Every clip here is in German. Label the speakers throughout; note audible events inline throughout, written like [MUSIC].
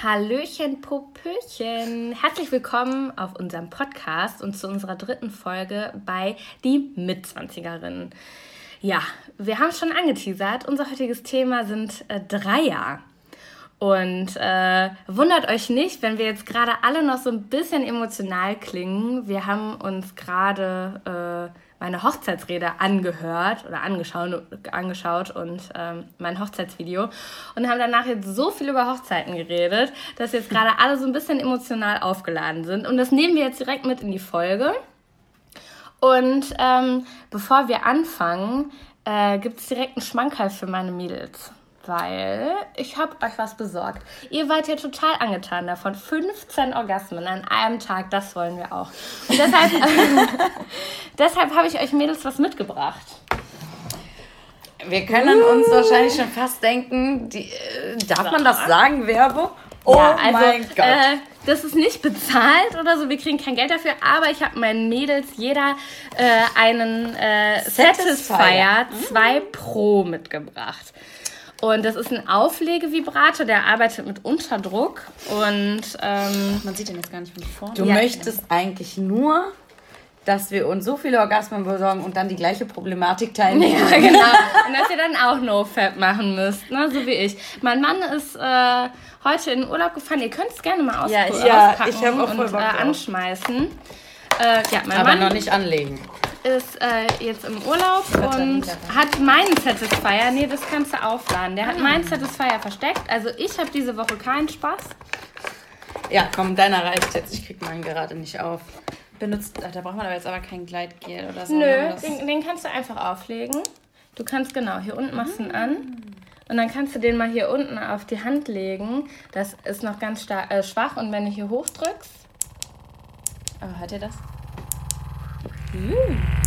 Speaker 1: Hallöchen, Popöchen. Herzlich willkommen auf unserem Podcast und zu unserer dritten Folge bei Die Mitzwanzigerinnen. Ja, wir haben es schon angeteasert. Unser heutiges Thema sind äh, Dreier. Und äh, wundert euch nicht, wenn wir jetzt gerade alle noch so ein bisschen emotional klingen. Wir haben uns gerade äh, meine Hochzeitsrede angehört oder angeschaut, angeschaut und ähm, mein Hochzeitsvideo und haben danach jetzt so viel über Hochzeiten geredet, dass jetzt gerade alle so ein bisschen emotional aufgeladen sind. Und das nehmen wir jetzt direkt mit in die Folge. Und ähm, bevor wir anfangen, äh, gibt es direkt einen Schmankerl für meine Mädels weil ich habe euch was besorgt. Ihr wart ja total angetan davon. 15 Orgasmen an einem Tag, das wollen wir auch. Und deshalb, [LAUGHS] deshalb habe ich euch Mädels was mitgebracht.
Speaker 2: Wir können uh. uns wahrscheinlich schon fast denken, die, äh, darf man das sagen, Werbung? Oh ja,
Speaker 1: also, mein Gott. Äh, das ist nicht bezahlt oder so, wir kriegen kein Geld dafür, aber ich habe meinen Mädels jeder äh, einen äh, Satisfier 2 Pro mitgebracht. Und das ist ein Auflegevibrator, der arbeitet mit Unterdruck. Und ähm,
Speaker 2: man sieht den jetzt gar nicht von vorne. Du ja, möchtest ja. eigentlich nur, dass wir uns so viele Orgasmen besorgen und dann die gleiche Problematik teilnehmen. Ja, [LAUGHS] genau.
Speaker 1: und dass ihr dann auch No-Fab machen müsst, ne? so wie ich. Mein Mann ist äh, heute in den Urlaub gefahren. Ihr könnt es gerne mal aus ja, ich, auspacken ich auch voll und äh, anschmeißen.
Speaker 2: Äh, ja, mein Aber Mann noch nicht anlegen
Speaker 1: ist äh, jetzt im Urlaub und hat meinen Satisfier. Nee, das kannst du aufladen. Der hat ah. meinen Satisfier versteckt. Also ich habe diese Woche keinen Spaß.
Speaker 2: Ja, komm, deiner reicht jetzt. Ich krieg meinen gerade nicht auf.
Speaker 3: Benutzt, da braucht man aber jetzt aber kein Gleitgel oder so.
Speaker 1: Nö, ne? den, den, kannst du einfach auflegen. Du kannst genau, hier unten machst du ihn an. Und dann kannst du den mal hier unten auf die Hand legen. Das ist noch ganz äh, schwach. Und wenn du hier hochdrückst.
Speaker 3: Aber hört ihr das?
Speaker 1: Mhm.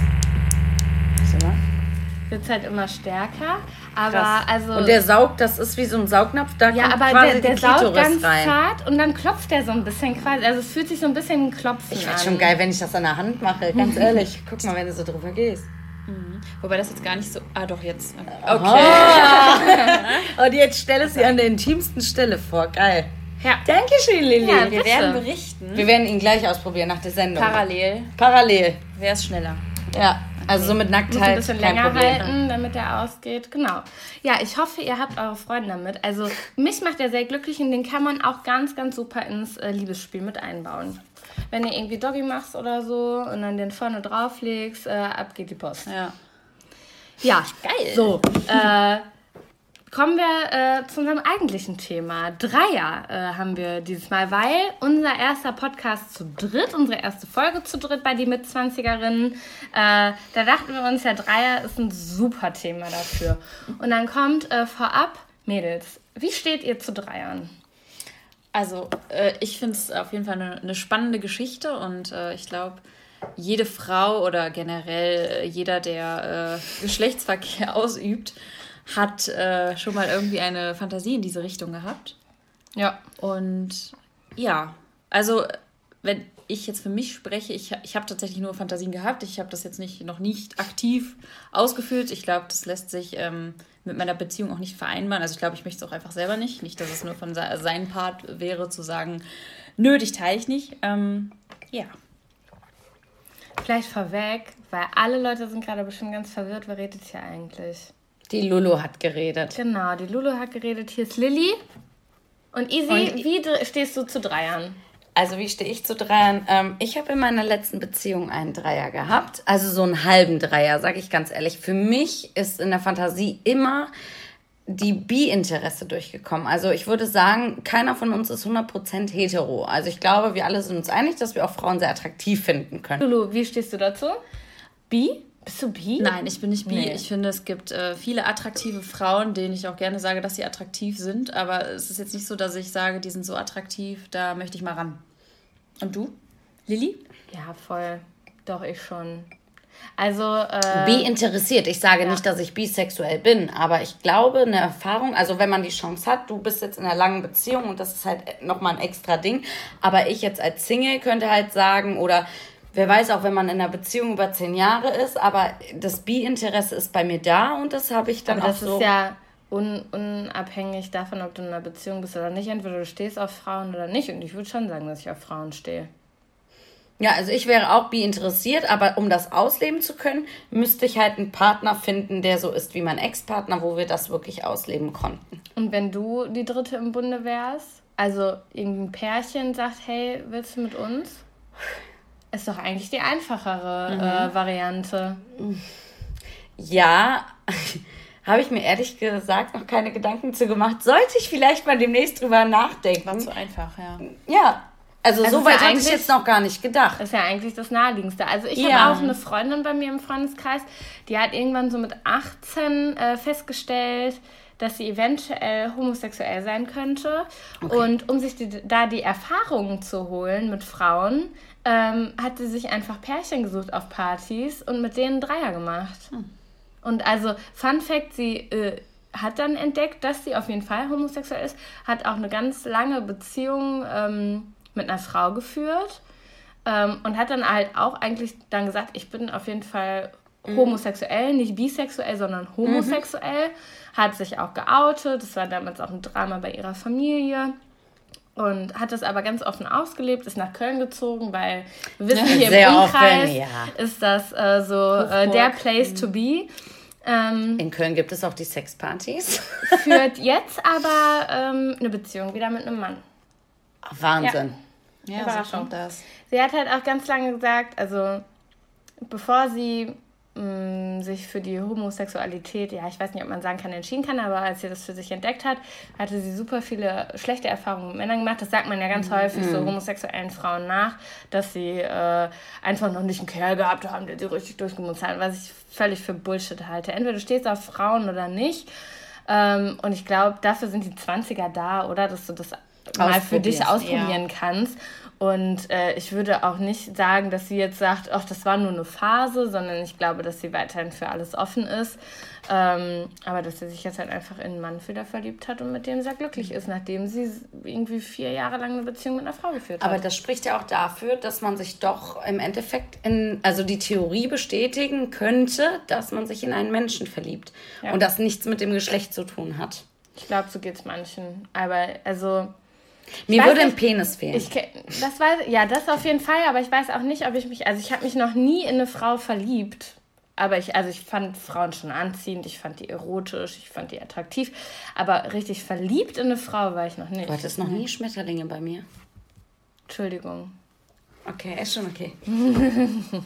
Speaker 1: Wird halt immer stärker. Aber Krass. also.
Speaker 2: Und der saugt, das ist wie so ein Saugnapf, da ja, kommt aber
Speaker 1: quasi der, der saugt ganz rein. zart und dann klopft der so ein bisschen quasi. Also es fühlt sich so ein bisschen klopfen
Speaker 2: Ich finde schon geil, wenn ich das an der Hand mache, ganz [LAUGHS] ehrlich. Guck mal, wenn du so drüber gehst.
Speaker 3: Mhm. Wobei das jetzt gar nicht so. Ah, doch, jetzt.
Speaker 2: Okay. Oh. [LAUGHS] und jetzt stelle sie an der intimsten Stelle vor. Geil. Ja. Dankeschön, Lilly. Ja,
Speaker 3: wir werden berichten.
Speaker 2: Wir werden ihn gleich ausprobieren nach der Sendung.
Speaker 3: Parallel.
Speaker 2: Parallel.
Speaker 3: Wer ist schneller?
Speaker 2: Ja, also so mit Nacktheit. Muss
Speaker 1: ein bisschen länger Problem. halten, damit er ausgeht. Genau. Ja, ich hoffe, ihr habt eure Freunde damit. Also mich macht er sehr glücklich und den kann man auch ganz, ganz super ins äh, Liebesspiel mit einbauen. Wenn ihr irgendwie Doggy machst oder so und dann den vorne drauflegst, äh, ab geht die Post.
Speaker 3: Ja.
Speaker 1: Ja, geil. So, äh, Kommen wir äh, zu unserem eigentlichen Thema. Dreier äh, haben wir dieses Mal, weil unser erster Podcast zu dritt, unsere erste Folge zu dritt bei die Mitzwanzigerinnen, äh, da dachten wir uns, ja, Dreier ist ein super Thema dafür. Und dann kommt äh, vorab, Mädels, wie steht ihr zu Dreiern?
Speaker 3: Also, äh, ich finde es auf jeden Fall eine, eine spannende Geschichte und äh, ich glaube, jede Frau oder generell jeder, der Geschlechtsverkehr [LAUGHS] ausübt, hat äh, schon mal irgendwie eine Fantasie in diese Richtung gehabt.
Speaker 1: Ja.
Speaker 3: Und ja, also wenn ich jetzt für mich spreche, ich, ich habe tatsächlich nur Fantasien gehabt. Ich habe das jetzt nicht, noch nicht aktiv ausgeführt. Ich glaube, das lässt sich ähm, mit meiner Beziehung auch nicht vereinbaren. Also ich glaube, ich möchte es auch einfach selber nicht. Nicht, dass es nur von se seinem Part wäre, zu sagen, nö, dich teile ich nicht. Ähm, ja.
Speaker 1: Vielleicht vorweg, weil alle Leute sind gerade bestimmt ganz verwirrt, wer redet hier eigentlich?
Speaker 2: Die Lulu hat geredet.
Speaker 1: Genau, die Lulu hat geredet. Hier ist Lilly. Und Easy, Und wie stehst du zu Dreiern?
Speaker 2: Also wie stehe ich zu Dreiern? Ähm, ich habe in meiner letzten Beziehung einen Dreier gehabt. Also so einen halben Dreier, sage ich ganz ehrlich. Für mich ist in der Fantasie immer die Bi-Interesse durchgekommen. Also ich würde sagen, keiner von uns ist 100% hetero. Also ich glaube, wir alle sind uns einig, dass wir auch Frauen sehr attraktiv finden können.
Speaker 1: Lulu, wie stehst du dazu? Bi? Bist du bi?
Speaker 3: Nein, ich bin nicht bi. Nee. Ich finde, es gibt äh, viele attraktive Frauen, denen ich auch gerne sage, dass sie attraktiv sind. Aber es ist jetzt nicht so, dass ich sage, die sind so attraktiv, da möchte ich mal ran. Und du? Lilly?
Speaker 1: Ja, voll. Doch, ich schon. Also.
Speaker 2: Äh, bi interessiert. Ich sage ja. nicht, dass ich bisexuell bin, aber ich glaube, eine Erfahrung, also wenn man die Chance hat, du bist jetzt in einer langen Beziehung und das ist halt nochmal ein extra Ding. Aber ich jetzt als Single könnte halt sagen, oder wer weiß auch, wenn man in einer Beziehung über zehn Jahre ist, aber das Bi-Interesse ist bei mir da und das habe ich dann
Speaker 1: aber
Speaker 2: auch
Speaker 1: das so. Ist ja un unabhängig davon, ob du in einer Beziehung bist oder nicht. Entweder du stehst auf Frauen oder nicht. Und ich würde schon sagen, dass ich auf Frauen stehe.
Speaker 2: Ja, also ich wäre auch bi interessiert, aber um das ausleben zu können, müsste ich halt einen Partner finden, der so ist wie mein Ex-Partner, wo wir das wirklich ausleben konnten.
Speaker 1: Und wenn du die Dritte im Bunde wärst, also irgendein Pärchen sagt, hey, willst du mit uns? Ist doch eigentlich die einfachere
Speaker 2: Mhm.
Speaker 1: äh, Variante.
Speaker 2: Ja, [LAUGHS] habe ich mir ehrlich gesagt noch keine Gedanken zu gemacht. Sollte ich vielleicht mal demnächst drüber nachdenken.
Speaker 3: War zu einfach, ja.
Speaker 2: Ja, also,
Speaker 1: Also
Speaker 2: so weit
Speaker 1: ja
Speaker 2: hatte ich jetzt noch gar nicht gedacht.
Speaker 1: Das ist ja eigentlich das Naheliegendste. Also ich
Speaker 2: Ja.
Speaker 1: habe auch eine Freundin bei mir im Freundeskreis, die hat irgendwann so mit 18 äh, festgestellt, dass sie eventuell homosexuell sein könnte. Und um sich die, da die Erfahrungen zu holen mit Frauen, ähm, hat sie sich einfach Pärchen gesucht auf Partys und mit denen Dreier gemacht. Und also, Fun Fact, sie äh, hat dann entdeckt, dass sie auf jeden Fall homosexuell ist, hat auch eine ganz lange Beziehung ähm, mit einer Frau geführt ähm, und hat dann halt auch eigentlich dann gesagt, ich bin auf jeden Fall homosexuell, nicht bisexuell, sondern homosexuell. Hat sich auch geoutet, das war damals auch ein Drama bei ihrer Familie. Und hat das aber ganz offen ausgelebt, ist nach Köln gezogen, weil wir wissen, hier
Speaker 2: Sehr
Speaker 1: im
Speaker 2: offen,
Speaker 1: Umkreis
Speaker 2: ja.
Speaker 1: ist das äh, so äh, der Place to be. Ähm,
Speaker 2: In Köln gibt es auch die Sexpartys. [LAUGHS]
Speaker 1: führt jetzt aber ähm, eine Beziehung wieder mit einem Mann.
Speaker 2: Wahnsinn.
Speaker 3: Ja, so
Speaker 1: Überraschung.
Speaker 3: kommt das.
Speaker 1: Sie hat halt auch ganz lange gesagt, also bevor sie mh, sich für die Homosexualität, ja, ich weiß nicht, ob man sagen kann, entschieden kann, aber als sie das für sich entdeckt hat, hatte sie super viele schlechte Erfahrungen mit Männern gemacht. Das sagt man ja ganz häufig so homosexuellen Frauen nach, dass sie äh, einfach noch nicht einen Kerl gehabt haben, der sie richtig durchgemutzt hat, was ich völlig für Bullshit halte. Entweder du stehst auf Frauen oder nicht. Ähm, und ich glaube, dafür sind die 20er da, oder? Dass du das mal für dich ausprobieren kannst. Und äh, ich würde auch nicht sagen, dass sie jetzt sagt, ach, das war nur eine Phase, sondern ich glaube, dass sie weiterhin für alles offen ist. Ähm, aber dass sie sich jetzt halt einfach in einen Mann wieder verliebt hat und mit dem sehr glücklich ist, nachdem sie irgendwie vier Jahre lang eine Beziehung mit einer Frau geführt hat.
Speaker 2: Aber das spricht ja auch dafür, dass man sich doch im Endeffekt in, also die Theorie bestätigen könnte, dass man sich in einen Menschen verliebt.
Speaker 1: Ja.
Speaker 2: Und das nichts mit dem Geschlecht zu tun hat.
Speaker 1: ich glaube, so geht es manchen. Aber also.
Speaker 2: Mir würde ein Penis fehlen.
Speaker 1: Ich, das weiß, ja, das auf jeden Fall, aber ich weiß auch nicht, ob ich mich, also ich habe mich noch nie in eine Frau verliebt. Aber ich, also ich fand Frauen schon anziehend, ich fand die erotisch, ich fand die attraktiv. Aber richtig verliebt in eine Frau war ich noch nicht.
Speaker 2: Du hattest noch nie Schmetterlinge bei mir.
Speaker 1: Entschuldigung.
Speaker 2: Okay, ist schon okay. [LAUGHS]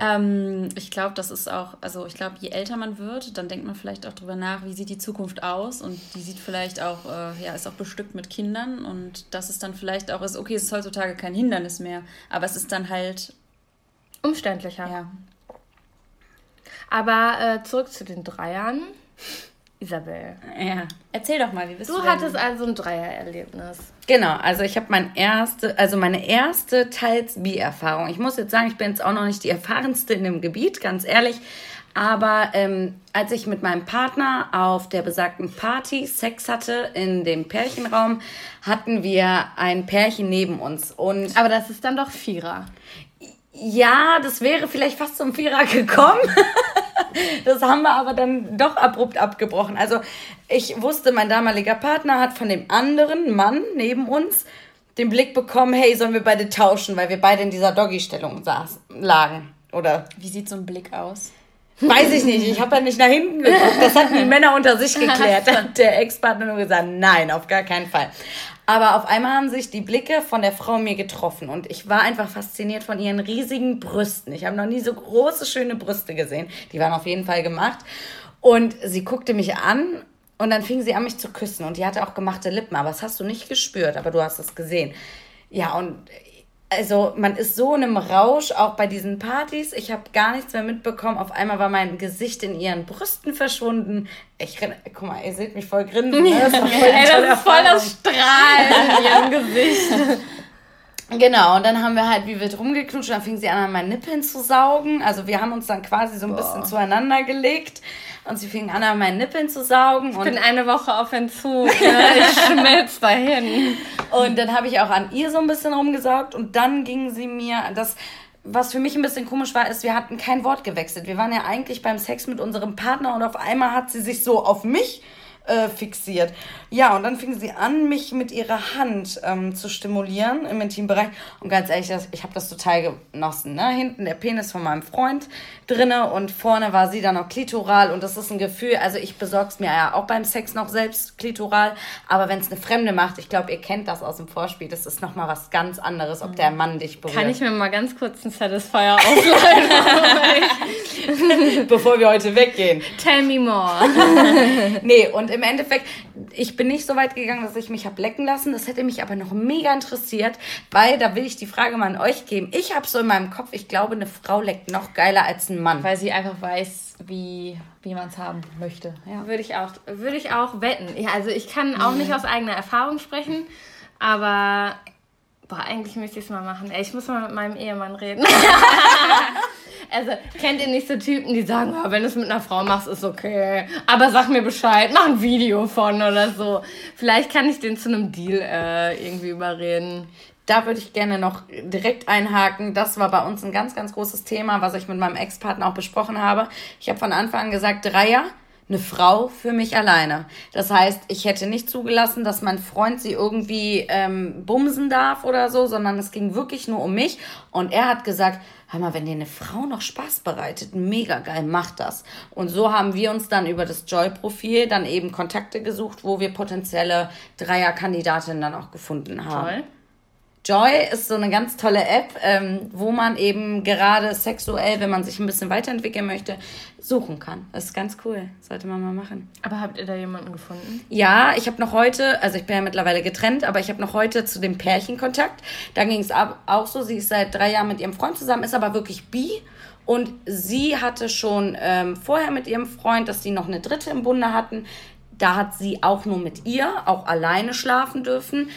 Speaker 3: Ähm, ich glaube, das ist auch, also ich glaube, je älter man wird, dann denkt man vielleicht auch drüber nach, wie sieht die Zukunft aus und die sieht vielleicht auch, äh, ja, ist auch bestückt mit Kindern und das ist dann vielleicht auch, ist, okay, es ist heutzutage kein Hindernis mehr, aber es ist dann halt,
Speaker 1: Umständlicher.
Speaker 3: ja,
Speaker 1: Aber äh, zurück zu den Dreiern. Isabel,
Speaker 2: Ja.
Speaker 3: erzähl doch mal, wie bist du,
Speaker 1: du hattest also ein Dreiererlebnis.
Speaker 2: Genau, also ich habe mein erste, also meine erste teils Bi-Erfahrung. Ich muss jetzt sagen, ich bin jetzt auch noch nicht die erfahrenste in dem Gebiet, ganz ehrlich. Aber ähm, als ich mit meinem Partner auf der besagten Party Sex hatte in dem Pärchenraum, hatten wir ein Pärchen neben uns. Und
Speaker 1: Aber das ist dann doch Vierer.
Speaker 2: ja, das wäre vielleicht fast zum Vierer gekommen. [LAUGHS] Das haben wir aber dann doch abrupt abgebrochen. Also ich wusste, mein damaliger Partner hat von dem anderen Mann neben uns den Blick bekommen, hey, sollen wir beide tauschen, weil wir beide in dieser Doggy-Stellung lagen. Oder
Speaker 3: Wie sieht so ein Blick aus?
Speaker 2: Weiß ich nicht, ich habe ja nicht nach hinten geguckt. Das hatten die Männer unter sich [LAUGHS] geklärt. Hat der Ex-Partner nur gesagt, nein, auf gar keinen Fall. Aber auf einmal haben sich die Blicke von der Frau mir getroffen und ich war einfach fasziniert von ihren riesigen Brüsten. Ich habe noch nie so große, schöne Brüste gesehen. Die waren auf jeden Fall gemacht. Und sie guckte mich an und dann fing sie an, mich zu küssen. Und die hatte auch gemachte Lippen, aber das hast du nicht gespürt, aber du hast es gesehen. Ja, und also man ist so in einem Rausch, auch bei diesen Partys. Ich habe gar nichts mehr mitbekommen. Auf einmal war mein Gesicht in ihren Brüsten verschwunden. Ich guck mal, ihr seht mich voll grinsen. Ne? Das voll [LAUGHS]
Speaker 1: Ey, das ist voll das Strahlen in ihrem [LAUGHS] Gesicht.
Speaker 2: Genau, und dann haben wir halt wie wild rumgeknutscht, dann fing sie an, an meinen Nippeln zu saugen. Also wir haben uns dann quasi so ein bisschen zueinander gelegt und sie fing an, an meinen Nippeln zu saugen.
Speaker 1: Ich
Speaker 2: und
Speaker 1: bin eine Woche auf Entzug. [LAUGHS] Ne? Ich schmelz dahin.
Speaker 2: Und dann habe ich auch an ihr so ein bisschen rumgesaugt und dann ging sie mir, das, was für mich ein bisschen komisch war, ist, wir hatten kein Wort gewechselt. Wir waren ja eigentlich beim Sex mit unserem Partner und auf einmal hat sie sich so auf mich äh, fixiert. Ja, und dann fing sie an, mich mit ihrer Hand ähm, zu stimulieren im Intimbereich. Und ganz ehrlich, das, ich habe das total genossen. Ne? Hinten der Penis von meinem Freund drinne und vorne war sie dann noch klitoral. Und das ist ein Gefühl, also ich besorg's mir ja auch beim Sex noch selbst klitoral. Aber wenn es eine Fremde macht, ich glaube, ihr kennt das aus dem Vorspiel, das ist nochmal was ganz anderes, ob der Mann dich
Speaker 1: berührt. Kann ich mir mal ganz kurz einen Satisfier ausleihen? [LAUGHS]
Speaker 2: Bevor wir heute weggehen.
Speaker 1: Tell me more. [LAUGHS]
Speaker 2: nee, und im Endeffekt, ich bin nicht so weit gegangen, dass ich mich habe lecken lassen. Das hätte mich aber noch mega interessiert, weil da will ich die Frage mal an euch geben. Ich habe so in meinem Kopf, ich glaube, eine Frau leckt noch geiler als ein Mann.
Speaker 3: Weil sie einfach weiß, wie, wie man es haben möchte.
Speaker 1: Ja. Würde ich auch, würde ich auch wetten. Ja, also ich kann auch nicht aus eigener Erfahrung sprechen, aber boah, eigentlich möchte ich es mal machen. Ey, ich muss mal mit meinem Ehemann reden. [LAUGHS] Also, kennt ihr nicht so Typen, die sagen, oh, wenn du es mit einer Frau machst, ist okay. Aber sag mir Bescheid, mach ein Video von oder so. Vielleicht kann ich den zu einem Deal äh, irgendwie überreden.
Speaker 2: Da würde ich gerne noch direkt einhaken. Das war bei uns ein ganz, ganz großes Thema, was ich mit meinem Ex-Partner auch besprochen habe. Ich habe von Anfang an gesagt, Dreier, eine Frau für mich alleine. Das heißt, ich hätte nicht zugelassen, dass mein Freund sie irgendwie ähm, bumsen darf oder so, sondern es ging wirklich nur um mich. Und er hat gesagt, hör mal, wenn dir eine Frau noch Spaß bereitet, mega geil, mach das. Und so haben wir uns dann über das Joy-Profil dann eben Kontakte gesucht, wo wir potenzielle Dreierkandidatinnen dann auch gefunden haben. Toll. Joy ist so eine ganz tolle App, ähm, wo man eben gerade sexuell, wenn man sich ein bisschen weiterentwickeln möchte, suchen kann. Das ist ganz cool. Sollte man mal machen.
Speaker 1: Aber habt ihr da jemanden gefunden?
Speaker 2: Ja, ich habe noch heute, also ich bin ja mittlerweile getrennt, aber ich habe noch heute zu dem Pärchen Kontakt. Da ging es auch so, sie ist seit drei Jahren mit ihrem Freund zusammen, ist aber wirklich bi. Und sie hatte schon ähm, vorher mit ihrem Freund, dass sie noch eine dritte im Bunde hatten. Da hat sie auch nur mit ihr, auch alleine schlafen dürfen.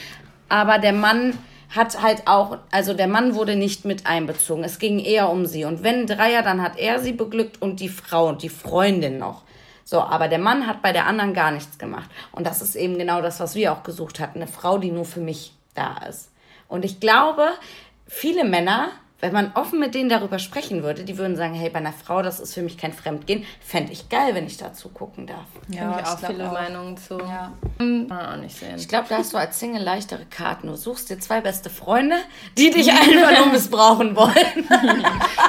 Speaker 2: Aber der Mann hat halt auch, also der Mann wurde nicht mit einbezogen. Es ging eher um sie. Und wenn Dreier, dann hat er sie beglückt und die Frau und die Freundin noch. So, aber der Mann hat bei der anderen gar nichts gemacht. Und das ist eben genau das, was wir auch gesucht hatten. Eine Frau, die nur für mich da ist. Und ich glaube, viele Männer wenn man offen mit denen darüber sprechen würde, die würden sagen, hey, bei einer Frau, das ist für mich kein Fremdgehen, fände ich geil, wenn ich dazu gucken darf. Ja, ich auch viele auch. Meinungen zu. Ja. Hm. auch nicht sehen. Ich glaube, da hast du als Single leichtere Karten. Du suchst dir zwei beste Freunde, die dich [LAUGHS] einfach nur missbrauchen wollen.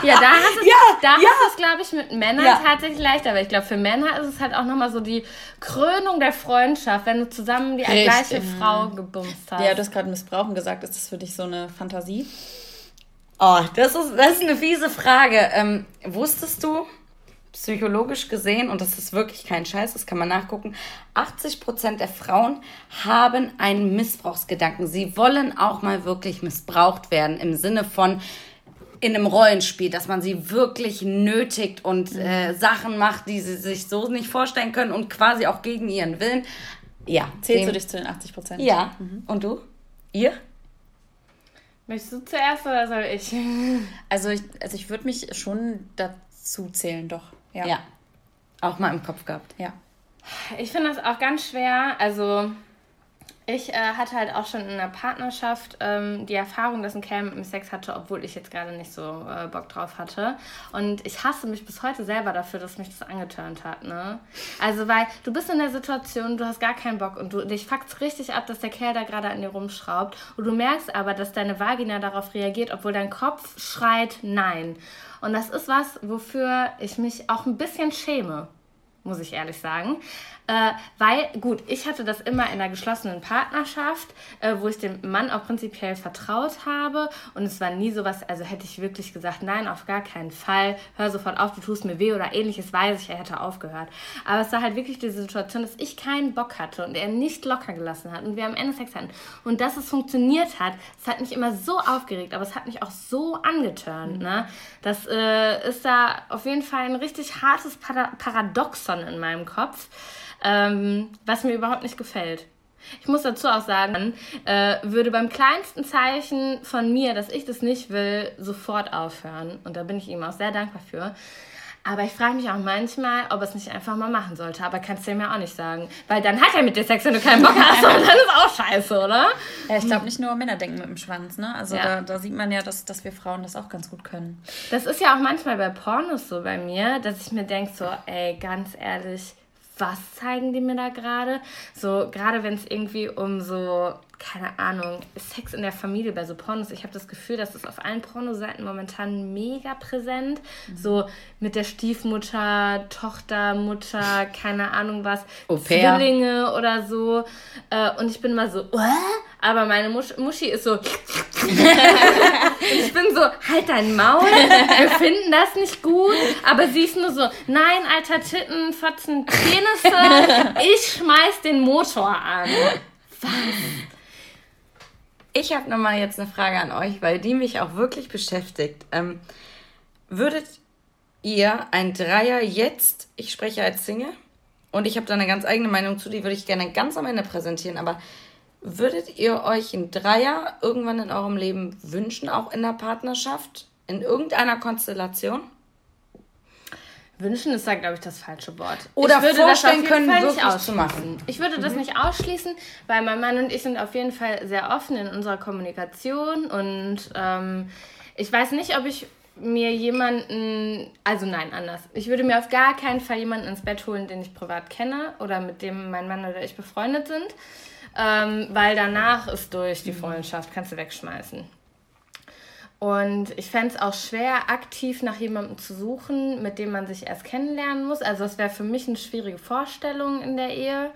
Speaker 1: ja, da hast es, ja, da ja. hast es, glaube ich, mit Männern ja. tatsächlich leichter. Aber ich glaube, für Männer ist es halt auch nochmal so die Krönung der Freundschaft, wenn du zusammen die Richtig. gleiche Frau gebumst
Speaker 3: hast. Ja, du hast gerade Missbrauchen gesagt. Ist das für dich so eine Fantasie?
Speaker 2: Oh, das ist, das ist eine fiese Frage. Ähm, wusstest du, psychologisch gesehen, und das ist wirklich kein Scheiß, das kann man nachgucken, 80% der Frauen haben einen Missbrauchsgedanken. Sie wollen auch mal wirklich missbraucht werden im Sinne von in einem Rollenspiel, dass man sie wirklich nötigt und äh, Sachen macht, die sie sich so nicht vorstellen können und quasi auch gegen ihren Willen. Ja.
Speaker 3: Zählst dem, du dich zu den 80%?
Speaker 2: Ja. Mhm. Und du? Ihr?
Speaker 1: Möchtest du zuerst oder soll ich? [LAUGHS]
Speaker 3: Also ich, also ich würde mich schon dazu zählen, doch.
Speaker 2: Ja. ja. Auch mal im Kopf gehabt.
Speaker 3: Ja.
Speaker 1: Ich finde das auch ganz schwer. Also ich äh, hatte halt auch schon in einer Partnerschaft ähm, die Erfahrung, dass ein Kerl mit mir Sex hatte, obwohl ich jetzt gerade nicht so äh, Bock drauf hatte. Und ich hasse mich bis heute selber dafür, dass mich das angeturnt hat. Ne? Also, weil du bist in der Situation, du hast gar keinen Bock und du dich fuckt richtig ab, dass der Kerl da gerade an dir rumschraubt. Und du merkst aber, dass deine Vagina darauf reagiert, obwohl dein Kopf schreit Nein. Und das ist was, wofür ich mich auch ein bisschen schäme, muss ich ehrlich sagen. Äh, weil, gut, ich hatte das immer in einer geschlossenen Partnerschaft, äh, wo ich dem Mann auch prinzipiell vertraut habe. Und es war nie sowas, also hätte ich wirklich gesagt, nein, auf gar keinen Fall, hör sofort auf, du tust mir weh oder ähnliches, weiß ich, er hätte aufgehört. Aber es war halt wirklich diese Situation, dass ich keinen Bock hatte und er nicht locker gelassen hat und wir am Ende Sex hatten. Und dass es funktioniert hat, das hat mich immer so aufgeregt, aber es hat mich auch so angeturnt. Mhm. Ne? Das äh, ist da auf jeden Fall ein richtig hartes Paradoxon in meinem Kopf ähm, was mir überhaupt nicht gefällt. Ich muss dazu auch sagen, äh, würde beim kleinsten Zeichen von mir, dass ich das nicht will, sofort aufhören. Und da bin ich ihm auch sehr dankbar für. Aber ich frage mich auch manchmal, ob er es nicht einfach mal machen sollte. Aber kannst du mir auch nicht sagen. Weil dann hat er mit dir Sex, wenn du keinen Bock hast. Und dann ist auch scheiße, oder?
Speaker 3: Ja, ich glaube, nicht nur Männer denken mit dem Schwanz, ne? Also ja. da, da, sieht man ja, dass, dass wir Frauen das auch ganz gut können.
Speaker 1: Das ist ja auch manchmal bei Pornos so bei mir, dass ich mir denke so, ey, ganz ehrlich, was zeigen die mir da gerade? So, gerade wenn es irgendwie um so, keine Ahnung, Sex in der Familie bei so Pornos, ich habe das Gefühl, dass es auf allen Pornoseiten momentan mega präsent. Mhm. So mit der Stiefmutter, Tochter, Mutter, keine Ahnung was, Zwillinge oder so. Äh, und ich bin mal so, What? Aber meine Musch Muschi ist so. [LAUGHS] ich bin so, halt dein Maul, wir finden das nicht gut. Aber sie ist nur so, nein, alter Titten, Fotzen, Penisse, ich schmeiß den Motor an. Was?
Speaker 2: Ich habe nochmal jetzt eine Frage an euch, weil die mich auch wirklich beschäftigt. Ähm, würdet ihr ein Dreier jetzt, ich spreche als Single, und ich habe da eine ganz eigene Meinung zu, die würde ich gerne ganz am Ende präsentieren, aber würdet ihr euch ein Dreier irgendwann in eurem Leben wünschen, auch in der Partnerschaft, in irgendeiner Konstellation?
Speaker 1: Wünschen ist da, glaube ich, das falsche Wort. Oder ich würde vorstellen das können, Fall wirklich zu machen. Ich würde mhm. das nicht ausschließen, weil mein Mann und ich sind auf jeden Fall sehr offen in unserer Kommunikation und ähm, ich weiß nicht, ob ich mir jemanden, also nein, anders. Ich würde mir auf gar keinen Fall jemanden ins Bett holen, den ich privat kenne oder mit dem mein Mann oder ich befreundet sind, ähm, weil danach ist durch die mhm. Freundschaft, kannst du wegschmeißen. Und ich fände es auch schwer, aktiv nach jemandem zu suchen, mit dem man sich erst kennenlernen muss. Also das wäre für mich eine schwierige Vorstellung in der Ehe.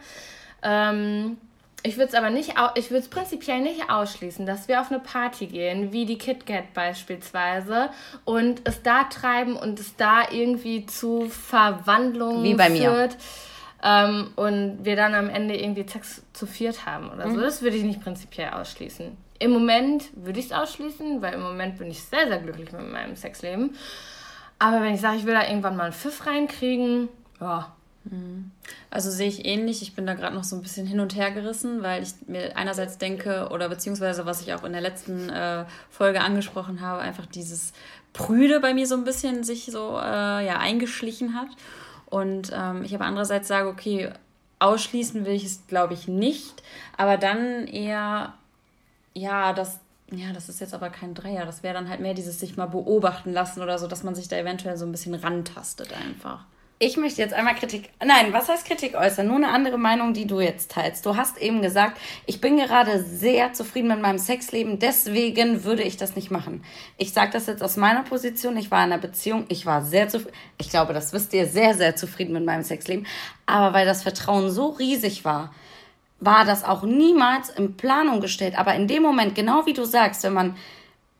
Speaker 1: Ähm, ich würde es aber nicht, ich würde es prinzipiell nicht ausschließen, dass wir auf eine Party gehen, wie die KitKat beispielsweise, und es da treiben und es da irgendwie zu Verwandlungen wie bei führt. Mir. Ähm, und wir dann am Ende irgendwie Sex zu viert haben oder mhm. so. Das würde ich nicht prinzipiell ausschließen. Im Moment würde ich es ausschließen, weil im Moment bin ich sehr, sehr glücklich mit meinem Sexleben. Aber wenn ich sage, ich will da irgendwann mal einen Pfiff reinkriegen, ja.
Speaker 3: Mhm. Also sehe ich ähnlich. Ich bin da gerade noch so ein bisschen hin und her gerissen, weil ich mir einerseits denke, oder beziehungsweise was ich auch in der letzten äh, Folge angesprochen habe, einfach dieses Prüde bei mir so ein bisschen sich so äh, ja, eingeschlichen hat. Und ähm, ich aber andererseits sage, okay, ausschließen will ich es, glaube ich, nicht, aber dann eher ja, das, ja, das ist jetzt aber kein Dreier. Das wäre dann halt mehr dieses sich mal beobachten lassen oder so, dass man sich da eventuell so ein bisschen rantastet einfach.
Speaker 2: Ich möchte jetzt einmal Kritik. Nein, was heißt Kritik äußern? Nur eine andere Meinung, die du jetzt teilst. Du hast eben gesagt, ich bin gerade sehr zufrieden mit meinem Sexleben, deswegen würde ich das nicht machen. Ich sage das jetzt aus meiner Position. Ich war in einer Beziehung, ich war sehr zufrieden. Ich glaube, das wisst ihr, sehr, sehr zufrieden mit meinem Sexleben. Aber weil das Vertrauen so riesig war, war das auch niemals in Planung gestellt. Aber in dem Moment, genau wie du sagst, wenn man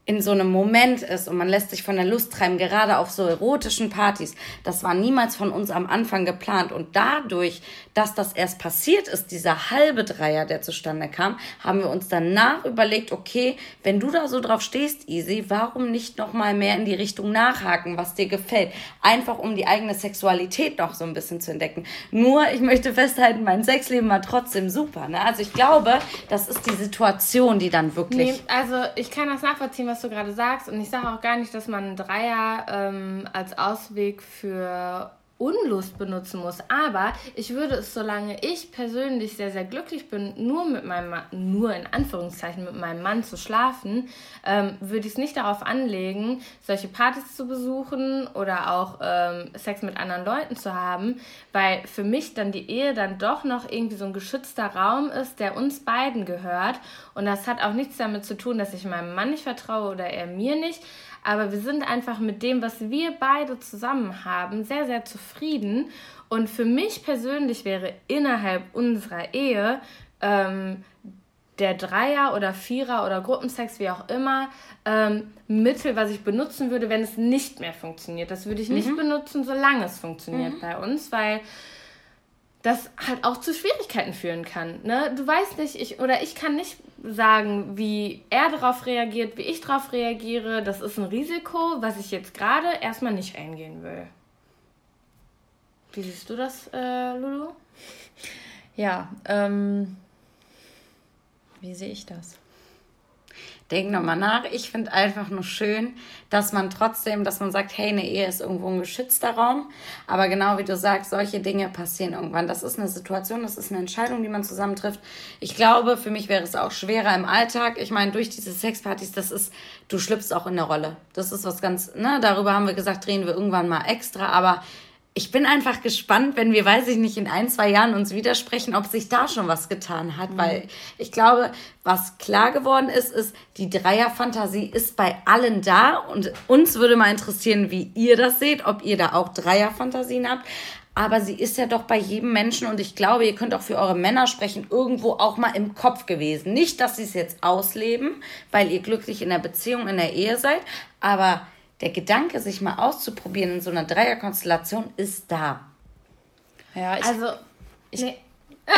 Speaker 2: in so einem Moment ist und man lässt sich von der Lust treiben, gerade auf so erotischen Partys. Das war niemals von uns am Anfang geplant. Und dadurch, dass das erst passiert ist, dieser halbe Dreier, der zustande kam, haben wir uns danach überlegt, okay, wenn du da so drauf stehst, Easy, warum nicht nochmal mehr in die Richtung nachhaken, was dir gefällt? Einfach um die eigene Sexualität noch so ein bisschen zu entdecken. Nur, ich möchte festhalten, mein Sexleben war trotzdem super. Ne? Also ich glaube, das ist die Situation, die dann wirklich.
Speaker 1: Nee, also ich kann das nachvollziehen, was du gerade sagst. Und ich sage auch gar nicht, dass man einen Dreier ähm, als Ausweg für Unlust benutzen muss. Aber ich würde es, solange ich persönlich sehr, sehr glücklich bin, nur mit meinem Mann, nur in Anführungszeichen mit meinem Mann zu schlafen, ähm, würde ich es nicht darauf anlegen, solche Partys zu besuchen oder auch ähm, Sex mit anderen Leuten zu haben, weil für mich dann die Ehe dann doch noch irgendwie so ein geschützter Raum ist, der uns beiden gehört. Und das hat auch nichts damit zu tun, dass ich meinem Mann nicht vertraue oder er mir nicht aber wir sind einfach mit dem, was wir beide zusammen haben, sehr, sehr zufrieden. Und für mich persönlich wäre innerhalb unserer Ehe ähm, der Dreier oder Vierer oder Gruppensex, wie auch immer, ähm, Mittel, was ich benutzen würde, wenn es nicht mehr funktioniert. Das würde ich nicht mhm. benutzen, solange es funktioniert mhm. bei uns, weil das halt auch zu Schwierigkeiten führen kann. Ne? Du weißt nicht, ich oder ich kann nicht sagen, wie er darauf reagiert, wie ich darauf reagiere. Das ist ein Risiko, was ich jetzt gerade erstmal nicht eingehen will. Wie siehst du das, äh, Lulu?
Speaker 3: Ja, ähm, wie sehe ich das?
Speaker 2: Denk nochmal nach. Ich finde einfach nur schön, dass man trotzdem, dass man sagt, hey, eine Ehe ist irgendwo ein geschützter Raum. Aber genau wie du sagst, solche Dinge passieren irgendwann. Das ist eine Situation, das ist eine Entscheidung, die man zusammen trifft. Ich glaube, für mich wäre es auch schwerer im Alltag. Ich meine, durch diese Sexpartys, das ist, du schlüpfst auch in der Rolle. Das ist was ganz, ne, darüber haben wir gesagt, drehen wir irgendwann mal extra. Aber ich bin einfach gespannt, wenn wir, weiß ich nicht, in ein, zwei Jahren uns widersprechen, ob sich da schon was getan hat. Mhm. Weil ich glaube, was klar geworden ist, ist, die Dreierfantasie ist bei allen da. Und uns würde mal interessieren, wie ihr das seht, ob ihr da auch Dreierfantasien habt. Aber sie ist ja doch bei jedem Menschen und ich glaube, ihr könnt auch für eure Männer sprechen, irgendwo auch mal im Kopf gewesen. Nicht, dass sie es jetzt ausleben, weil ihr glücklich in der Beziehung, in der Ehe seid, aber der Gedanke, sich mal auszuprobieren in so einer Dreierkonstellation, ist da. Ja, ich, also, ich, nee. [LAUGHS]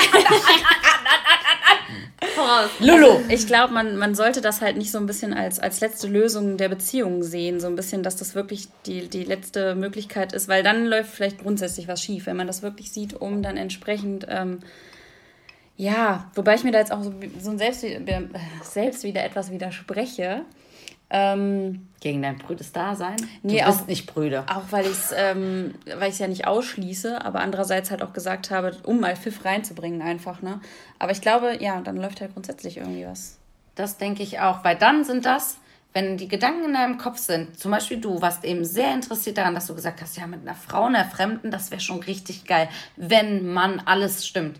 Speaker 3: Voraus. Lulu. Also, ich glaube, man, man sollte das halt nicht so ein bisschen als, als letzte Lösung der Beziehung sehen. So ein bisschen, dass das wirklich die, die letzte Möglichkeit ist, weil dann läuft vielleicht grundsätzlich was schief, wenn man das wirklich sieht, um dann entsprechend. Ähm, ja, wobei ich mir da jetzt auch so, so ein Selbst, selbst wieder etwas widerspreche.
Speaker 2: Ähm, Gegen dein brüdes Dasein? Nee, du bist
Speaker 3: auch, nicht Brüder. Auch weil ich es ähm, ja nicht ausschließe, aber andererseits halt auch gesagt habe, um mal Pfiff reinzubringen einfach. Ne? Aber ich glaube, ja, dann läuft halt grundsätzlich irgendwie was.
Speaker 2: Das denke ich auch, weil dann sind das, wenn die Gedanken in deinem Kopf sind, zum Beispiel du warst eben sehr interessiert daran, dass du gesagt hast, ja, mit einer Frau, einer Fremden, das wäre schon richtig geil, wenn man alles stimmt.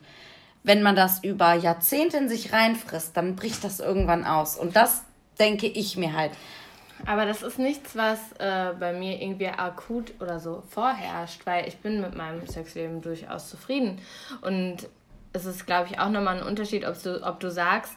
Speaker 2: Wenn man das über Jahrzehnte in sich reinfrisst, dann bricht das irgendwann aus. Und das denke ich mir halt.
Speaker 1: Aber das ist nichts, was äh, bei mir irgendwie akut oder so vorherrscht, weil ich bin mit meinem Sexleben durchaus zufrieden. Und es ist, glaube ich, auch nochmal ein Unterschied, ob du, ob du sagst,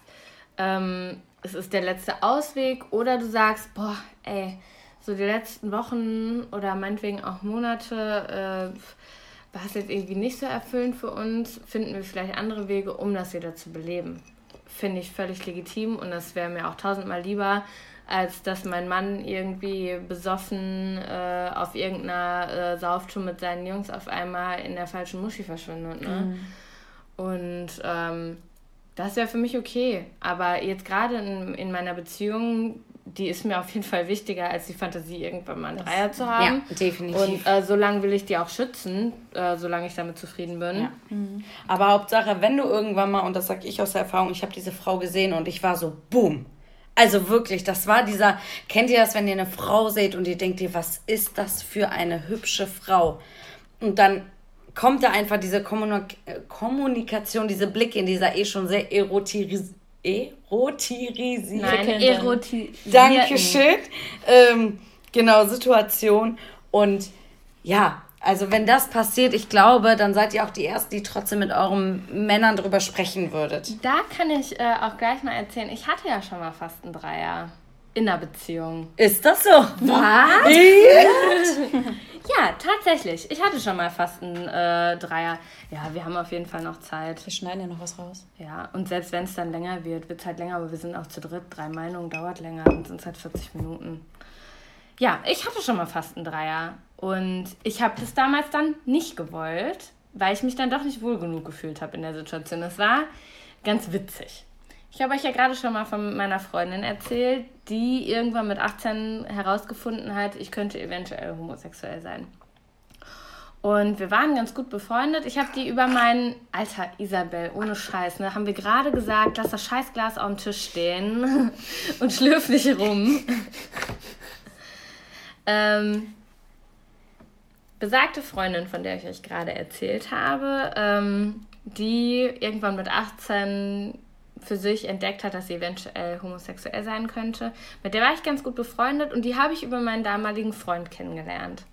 Speaker 1: ähm, es ist der letzte Ausweg oder du sagst, boah, ey, so die letzten Wochen oder meinetwegen auch Monate äh, war es jetzt irgendwie nicht so erfüllend für uns, finden wir vielleicht andere Wege, um das wieder zu beleben finde ich völlig legitim und das wäre mir auch tausendmal lieber, als dass mein Mann irgendwie besoffen äh, auf irgendeiner äh, Sauftour mit seinen Jungs auf einmal in der falschen Muschi verschwindet. Ne? Mhm. Und ähm, das wäre für mich okay. Aber jetzt gerade in, in meiner Beziehung die ist mir auf jeden Fall wichtiger, als die Fantasie, irgendwann mal einen Dreier zu haben. Ja, definitiv. Und äh, solange will ich die auch schützen, äh, solange ich damit zufrieden bin. Ja.
Speaker 2: Mhm. Aber Hauptsache, wenn du irgendwann mal, und das sage ich aus der Erfahrung, ich habe diese Frau gesehen und ich war so, boom. Also wirklich, das war dieser, kennt ihr das, wenn ihr eine Frau seht und ihr denkt ihr, was ist das für eine hübsche Frau? Und dann kommt da einfach diese Kommunik Kommunikation, diese Blicke in dieser eh schon sehr erotisierten erotirisieren. Nein, erotirisieren. Dankeschön. Ähm, genau, Situation. Und ja, also wenn das passiert, ich glaube, dann seid ihr auch die Ersten, die trotzdem mit euren Männern drüber sprechen würdet.
Speaker 1: Da kann ich äh, auch gleich mal erzählen, ich hatte ja schon mal fast einen Dreier in einer Beziehung.
Speaker 2: Ist das so? Was? [LAUGHS]
Speaker 1: Ja, tatsächlich. Ich hatte schon mal fast einen äh, Dreier. Ja, wir haben auf jeden Fall noch Zeit.
Speaker 3: Wir schneiden ja noch was raus.
Speaker 1: Ja, und selbst wenn es dann länger wird, wird es halt länger, aber wir sind auch zu dritt. Drei Meinungen dauert länger und sind halt 40 Minuten. Ja, ich hatte schon mal fast einen Dreier. Und ich habe das damals dann nicht gewollt, weil ich mich dann doch nicht wohl genug gefühlt habe in der Situation. Es war ganz witzig. Ich habe euch ja gerade schon mal von meiner Freundin erzählt, die irgendwann mit 18 herausgefunden hat, ich könnte eventuell homosexuell sein. Und wir waren ganz gut befreundet. Ich habe die über meinen, Alter, Isabel, ohne Scheiß, ne, haben wir gerade gesagt, lass das Scheißglas auf dem Tisch stehen [LAUGHS] und schlürf nicht rum. [LAUGHS] ähm, besagte Freundin, von der ich euch gerade erzählt habe, ähm, die irgendwann mit 18 für sich entdeckt hat, dass sie eventuell homosexuell sein könnte. Mit der war ich ganz gut befreundet und die habe ich über meinen damaligen Freund kennengelernt.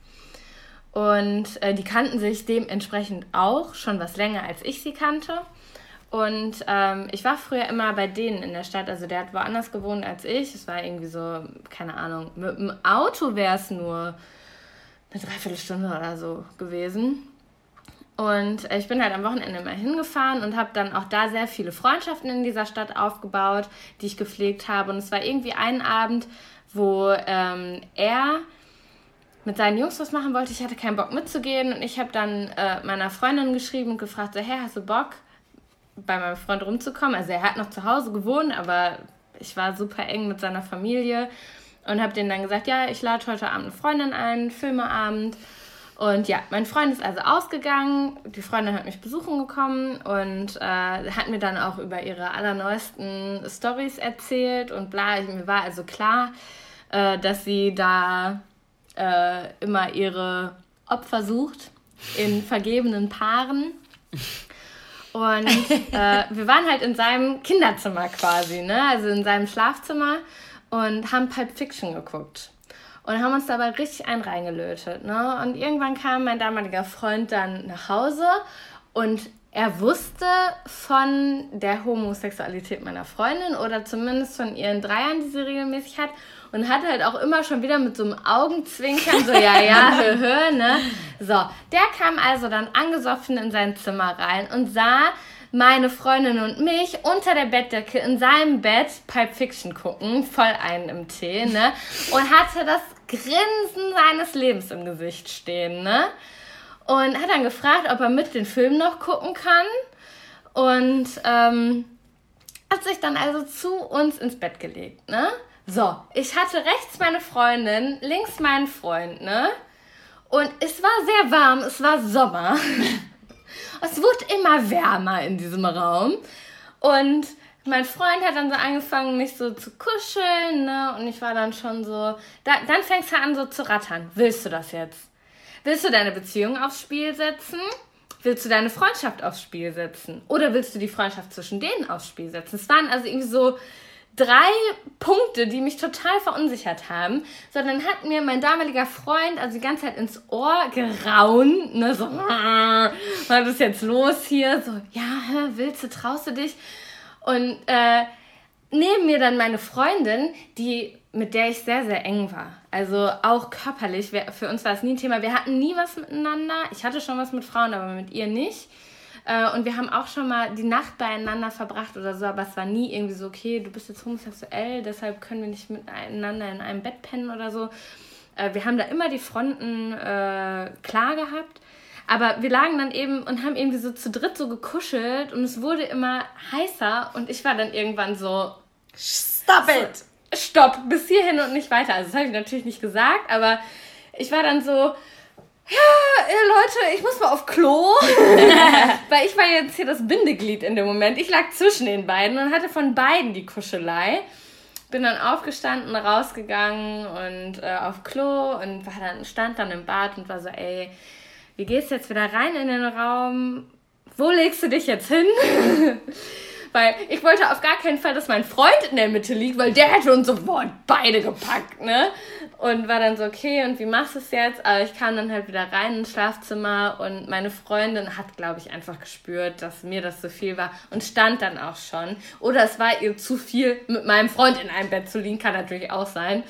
Speaker 1: Und äh, die kannten sich dementsprechend auch schon was länger, als ich sie kannte. Und ähm, ich war früher immer bei denen in der Stadt. Also der hat woanders gewohnt als ich. Es war irgendwie so, keine Ahnung, mit dem Auto wäre es nur eine Dreiviertelstunde oder so gewesen. Und ich bin halt am Wochenende mal hingefahren und habe dann auch da sehr viele Freundschaften in dieser Stadt aufgebaut, die ich gepflegt habe. Und es war irgendwie ein Abend, wo ähm, er mit seinen Jungs was machen wollte. Ich hatte keinen Bock mitzugehen und ich habe dann äh, meiner Freundin geschrieben und gefragt, so, hey, hast du Bock, bei meinem Freund rumzukommen? Also er hat noch zu Hause gewohnt, aber ich war super eng mit seiner Familie und habe denen dann gesagt, ja, ich lade heute Abend eine Freundin ein, Filmeabend. Und ja, mein Freund ist also ausgegangen, die Freundin hat mich besuchen gekommen und äh, hat mir dann auch über ihre allerneuesten Stories erzählt und bla. Mir war also klar, äh, dass sie da äh, immer ihre Opfer sucht. in [LAUGHS] vergebenen Paaren. Und [LAUGHS] äh, wir waren halt in seinem Kinderzimmer quasi, ne? Also in seinem Schlafzimmer und haben Pulp Fiction geguckt. Und haben uns dabei richtig einen reingelötet, ne? Und irgendwann kam mein damaliger Freund dann nach Hause und er wusste von der Homosexualität meiner Freundin oder zumindest von ihren Dreiern, die sie regelmäßig hat. Und hat halt auch immer schon wieder mit so einem Augenzwinkern, so ja, ja, [LAUGHS] hör, hör, ne? So, der kam also dann angesoffen in sein Zimmer rein und sah meine Freundin und mich unter der Bettdecke in seinem Bett Pipe Fiction gucken, voll einen im Tee, ne? [LAUGHS] Und hatte das Grinsen seines Lebens im Gesicht stehen, ne? und hat dann gefragt, ob er mit den Film noch gucken kann und ähm, hat sich dann also zu uns ins Bett gelegt, ne? So, ich hatte rechts meine Freundin, links meinen Freund, ne? Und es war sehr warm, es war Sommer. [LAUGHS] es wurde immer wärmer in diesem Raum. Und mein Freund hat dann so angefangen, mich so zu kuscheln, ne? Und ich war dann schon so, da, dann fängst du an so zu rattern. Willst du das jetzt? Willst du deine Beziehung aufs Spiel setzen? Willst du deine Freundschaft aufs Spiel setzen? Oder willst du die Freundschaft zwischen denen aufs Spiel setzen? Es waren also irgendwie so drei Punkte, die mich total verunsichert haben. Sondern hat mir mein damaliger Freund also die ganze Zeit ins Ohr geraunt, ne, so, was ist jetzt los hier? So, ja, willst du, traust du dich? Und äh, neben mir dann meine Freundin, die mit der ich sehr, sehr eng war. Also auch körperlich. für uns war es nie ein Thema. Wir hatten nie was miteinander. Ich hatte schon was mit Frauen, aber mit ihr nicht. Äh, und wir haben auch schon mal die Nacht beieinander verbracht oder so, aber es war nie irgendwie so, okay, du bist jetzt homosexuell, deshalb können wir nicht miteinander in einem Bett pennen oder so. Äh, wir haben da immer die Fronten äh, klar gehabt. Aber wir lagen dann eben und haben irgendwie so zu dritt so gekuschelt und es wurde immer heißer und ich war dann irgendwann so, Stop it! Stopp, bis hierhin und nicht weiter. Also das habe ich natürlich nicht gesagt, aber ich war dann so, ja, Leute, ich muss mal auf Klo. [LAUGHS] Weil ich war jetzt hier das Bindeglied in dem Moment. Ich lag zwischen den beiden und hatte von beiden die Kuschelei. Bin dann aufgestanden, rausgegangen und äh, auf Klo und war dann, stand dann im Bad und war so, ey, wie gehst du jetzt wieder rein in den Raum? Wo legst du dich jetzt hin? [LAUGHS] Weil ich wollte auf gar keinen Fall, dass mein Freund in der Mitte liegt, weil der hätte uns sofort beide gepackt, ne? Und war dann so, okay, und wie machst du es jetzt? Aber ich kam dann halt wieder rein ins Schlafzimmer und meine Freundin hat, glaube ich, einfach gespürt, dass mir das zu viel war und stand dann auch schon. Oder es war ihr zu viel, mit meinem Freund in einem Bett zu liegen, kann natürlich auch sein.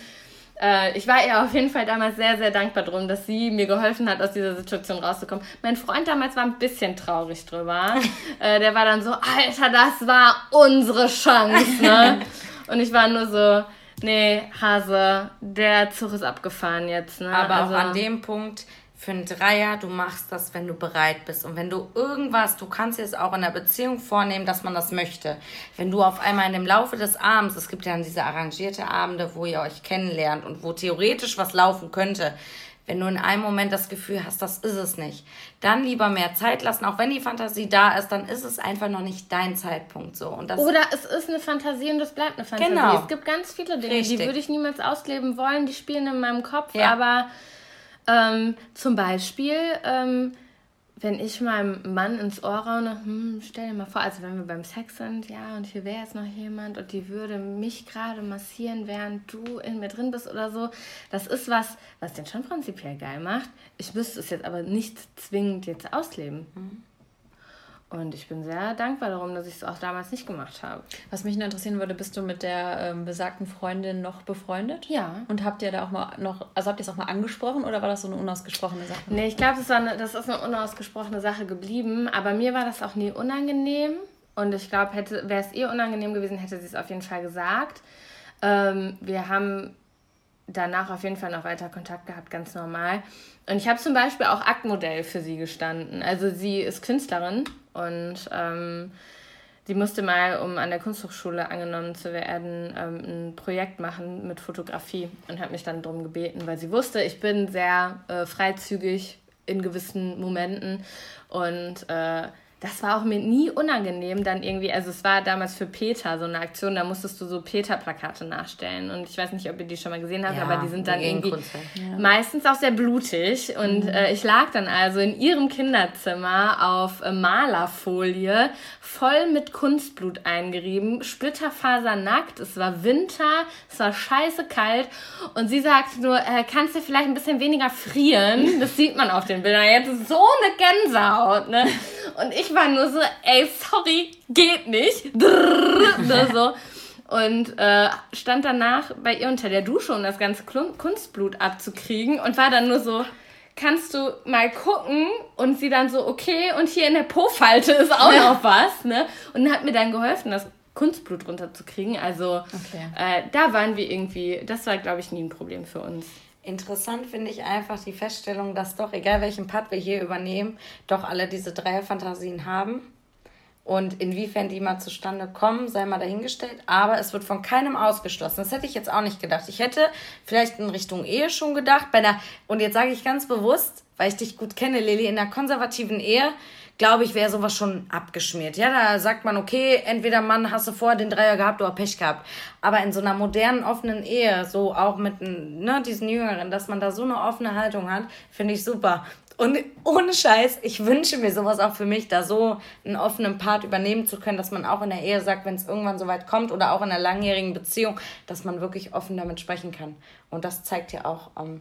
Speaker 1: Äh, ich war ihr auf jeden Fall damals sehr, sehr dankbar drum, dass sie mir geholfen hat, aus dieser Situation rauszukommen. Mein Freund damals war ein bisschen traurig drüber. [LAUGHS] äh, der war dann so, Alter, das war unsere Chance, ne? [LAUGHS] Und ich war nur so, nee, Hase, der Zug ist abgefahren jetzt, ne?
Speaker 2: Aber also, auch an dem Punkt, für einen Dreier, du machst das, wenn du bereit bist. Und wenn du irgendwas, du kannst es auch in der Beziehung vornehmen, dass man das möchte. Wenn du auf einmal in dem Laufe des Abends, es gibt ja dann diese arrangierte Abende, wo ihr euch kennenlernt und wo theoretisch was laufen könnte, wenn du in einem Moment das Gefühl hast, das ist es nicht, dann lieber mehr Zeit lassen. Auch wenn die Fantasie da ist, dann ist es einfach noch nicht dein Zeitpunkt so. Und
Speaker 1: das Oder es ist eine Fantasie und es bleibt eine Fantasie. Genau. Es gibt ganz viele Dinge, Richtig. die würde ich niemals ausleben wollen, die spielen in meinem Kopf, ja. aber ähm, zum Beispiel, ähm, wenn ich meinem Mann ins Ohr raune, hm, stell dir mal vor, also wenn wir beim Sex sind, ja, und hier wäre jetzt noch jemand und die würde mich gerade massieren, während du in mir drin bist oder so. Das ist was, was den schon prinzipiell geil macht. Ich müsste es jetzt aber nicht zwingend jetzt ausleben. Mhm. Und ich bin sehr dankbar darum, dass ich es auch damals nicht gemacht habe.
Speaker 3: Was mich interessieren würde, bist du mit der ähm, besagten Freundin noch befreundet? Ja. Und habt ihr da auch mal noch, also habt ihr es auch mal angesprochen oder war das so eine unausgesprochene Sache?
Speaker 1: Nee, ich glaube, das, das ist eine unausgesprochene Sache geblieben. Aber mir war das auch nie unangenehm. Und ich glaube, wäre es ihr unangenehm gewesen, hätte sie es auf jeden Fall gesagt. Ähm, wir haben danach auf jeden Fall noch weiter Kontakt gehabt, ganz normal. Und ich habe zum Beispiel auch Aktmodell für sie gestanden. Also sie ist Künstlerin und ähm, sie musste mal, um an der Kunsthochschule angenommen zu werden, ähm, ein Projekt machen mit Fotografie und hat mich dann darum gebeten, weil sie wusste, ich bin sehr äh, freizügig in gewissen Momenten. Und äh, das war auch mir nie unangenehm, dann irgendwie, also es war damals für Peter so eine Aktion, da musstest du so Peter-Plakate nachstellen. Und ich weiß nicht, ob ihr die schon mal gesehen habt, ja, aber die sind dann irgendwie ja. meistens auch sehr blutig. Und mhm. äh, ich lag dann also in ihrem Kinderzimmer auf äh, Malerfolie, voll mit Kunstblut eingerieben, splitterfasernackt, es war Winter, es war scheiße kalt. Und sie sagte nur, äh, kannst du vielleicht ein bisschen weniger frieren? Das sieht man auf den Bildern. Jetzt so eine Gänsehaut, ne? Und ich war nur so, ey, sorry, geht nicht. [LAUGHS] So. Und äh, stand danach bei ihr unter der Dusche, um das ganze Kunstblut abzukriegen und war dann nur so, kannst du mal gucken? Und sie dann so, okay, und hier in der Po-Falte ist auch noch was, ne? Und hat mir dann geholfen, das Kunstblut runterzukriegen. Also okay. äh, da waren wir irgendwie, das war, glaube ich, nie ein Problem für uns.
Speaker 2: Interessant finde ich einfach die Feststellung, dass doch, egal welchen Part wir hier übernehmen, doch alle diese Dreierfantasien haben. Und inwiefern die mal zustande kommen, sei mal dahingestellt. Aber es wird von keinem ausgeschlossen. Das hätte ich jetzt auch nicht gedacht. Ich hätte vielleicht in Richtung Ehe schon gedacht. Bei einer, und jetzt sage ich ganz bewusst, weil ich dich gut kenne, Lilly, in einer konservativen Ehe glaube ich, wäre sowas schon abgeschmiert. Ja, da sagt man, okay, entweder Mann hast du vorher den Dreier gehabt oder Pech gehabt. Aber in so einer modernen, offenen Ehe, so auch mit ne, diesen Jüngeren, dass man da so eine offene Haltung hat, finde ich super. Und ohne Scheiß, ich wünsche mir sowas auch für mich, da so einen offenen Part übernehmen zu können, dass man auch in der Ehe sagt, wenn es irgendwann so weit kommt oder auch in einer langjährigen Beziehung, dass man wirklich offen damit sprechen kann. Und das zeigt ja auch, ähm,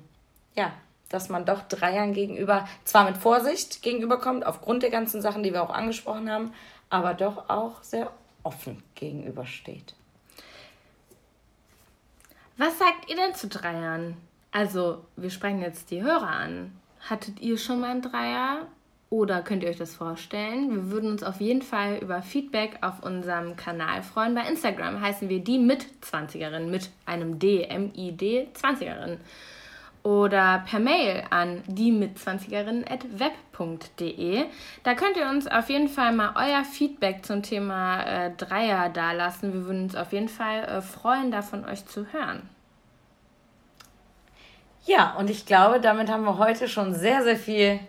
Speaker 2: ja, dass man doch Dreiern gegenüber zwar mit Vorsicht gegenüberkommt, aufgrund der ganzen Sachen, die wir auch angesprochen haben, aber doch auch sehr offen gegenübersteht.
Speaker 1: Was sagt ihr denn zu Dreiern? Also, wir sprechen jetzt die Hörer an. Hattet ihr schon mal einen Dreier? Oder könnt ihr euch das vorstellen? Wir würden uns auf jeden Fall über Feedback auf unserem Kanal freuen. Bei Instagram heißen wir die Mit-20erin mit einem D, M-I-D, 20erin oder per Mail an die mitzwanzigerin.web.de. Da könnt ihr uns auf jeden Fall mal euer Feedback zum Thema äh, Dreier dalassen. Wir würden uns auf jeden Fall äh, freuen, da von euch zu hören.
Speaker 2: Ja, und ich glaube, damit haben wir heute schon sehr, sehr viel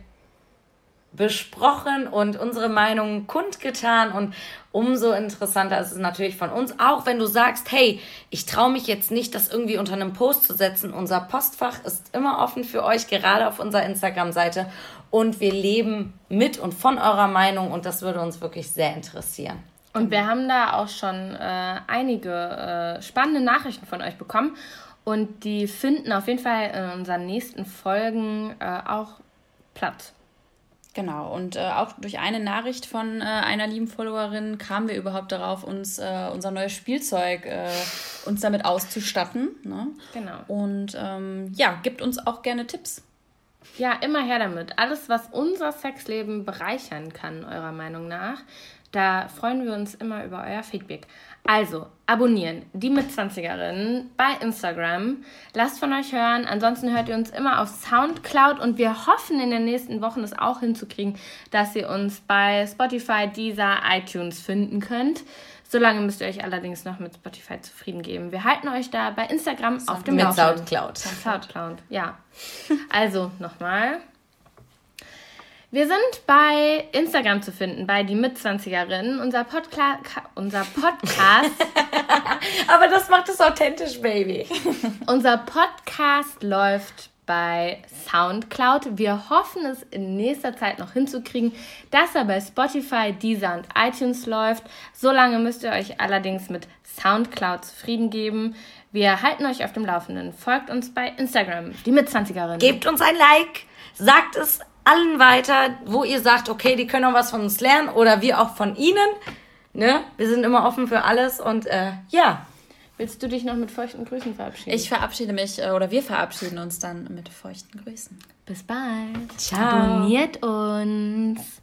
Speaker 2: besprochen und unsere Meinungen kundgetan und umso interessanter ist es natürlich von uns, auch wenn du sagst, hey, ich traue mich jetzt nicht, das irgendwie unter einem Post zu setzen. Unser Postfach ist immer offen für euch, gerade auf unserer Instagram-Seite und wir leben mit und von eurer Meinung und das würde uns wirklich sehr interessieren.
Speaker 1: Und wir haben da auch schon äh, einige äh, spannende Nachrichten von euch bekommen und die finden auf jeden Fall in unseren nächsten Folgen äh, auch Platz.
Speaker 3: Genau, und äh, auch durch eine Nachricht von äh, einer lieben Followerin kamen wir überhaupt darauf, uns äh, unser neues Spielzeug äh, uns damit auszustatten. Ne? Genau. Und ähm, ja, gibt uns auch gerne Tipps.
Speaker 1: Ja, immer her damit. Alles, was unser Sexleben bereichern kann, eurer Meinung nach. Da freuen wir uns immer über euer Feedback. Also, abonnieren, die Mitzwanzigerinnen bei Instagram. Lasst von euch hören. Ansonsten hört ihr uns immer auf Soundcloud und wir hoffen in den nächsten Wochen es auch hinzukriegen, dass ihr uns bei Spotify, Deezer, iTunes finden könnt. Solange müsst ihr euch allerdings noch mit Spotify zufrieden geben. Wir halten euch da bei Instagram auf dem Mit Soundcloud. Soundcloud, ja. Also nochmal. Wir sind bei Instagram zu finden, bei die Mitzwanzigerinnen. Unser, Podca unser Podcast. [LAUGHS]
Speaker 2: Aber das macht es authentisch, Baby. [LAUGHS]
Speaker 1: unser Podcast läuft bei Soundcloud. Wir hoffen es in nächster Zeit noch hinzukriegen, dass er bei Spotify, Deezer und iTunes läuft. Solange müsst ihr euch allerdings mit Soundcloud zufrieden geben. Wir halten euch auf dem Laufenden. Folgt uns bei Instagram, die Mitzwanzigerinnen.
Speaker 2: Gebt uns ein Like, sagt es allen weiter, wo ihr sagt, okay, die können auch was von uns lernen oder wir auch von ihnen. Ne? Wir sind immer offen für alles und äh, ja.
Speaker 1: Willst du dich noch mit feuchten Grüßen verabschieden?
Speaker 3: Ich verabschiede mich äh, oder wir verabschieden uns dann mit feuchten Grüßen.
Speaker 1: Bis bald. Ciao. Abonniert uns.